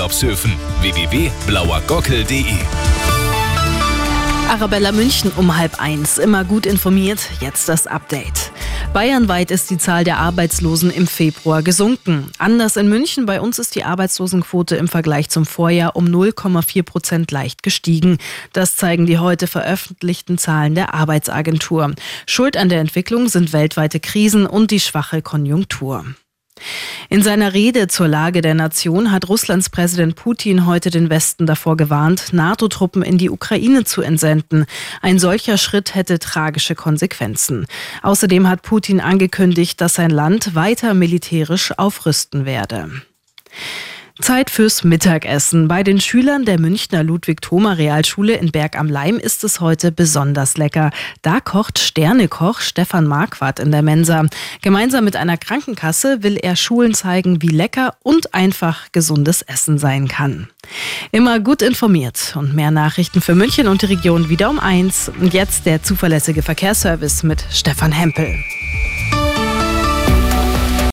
Urlaubshöfen. www.blauergockel.de Arabella München um halb eins. Immer gut informiert. Jetzt das Update. Bayernweit ist die Zahl der Arbeitslosen im Februar gesunken. Anders in München. Bei uns ist die Arbeitslosenquote im Vergleich zum Vorjahr um 0,4 Prozent leicht gestiegen. Das zeigen die heute veröffentlichten Zahlen der Arbeitsagentur. Schuld an der Entwicklung sind weltweite Krisen und die schwache Konjunktur. In seiner Rede zur Lage der Nation hat Russlands Präsident Putin heute den Westen davor gewarnt, NATO-Truppen in die Ukraine zu entsenden. Ein solcher Schritt hätte tragische Konsequenzen. Außerdem hat Putin angekündigt, dass sein Land weiter militärisch aufrüsten werde. Zeit fürs Mittagessen. Bei den Schülern der Münchner Ludwig-Thoma-Realschule in Berg am Leim ist es heute besonders lecker. Da kocht Sternekoch Stefan Marquardt in der Mensa. Gemeinsam mit einer Krankenkasse will er Schulen zeigen, wie lecker und einfach gesundes Essen sein kann. Immer gut informiert und mehr Nachrichten für München und die Region wieder um eins. Und jetzt der zuverlässige Verkehrsservice mit Stefan Hempel.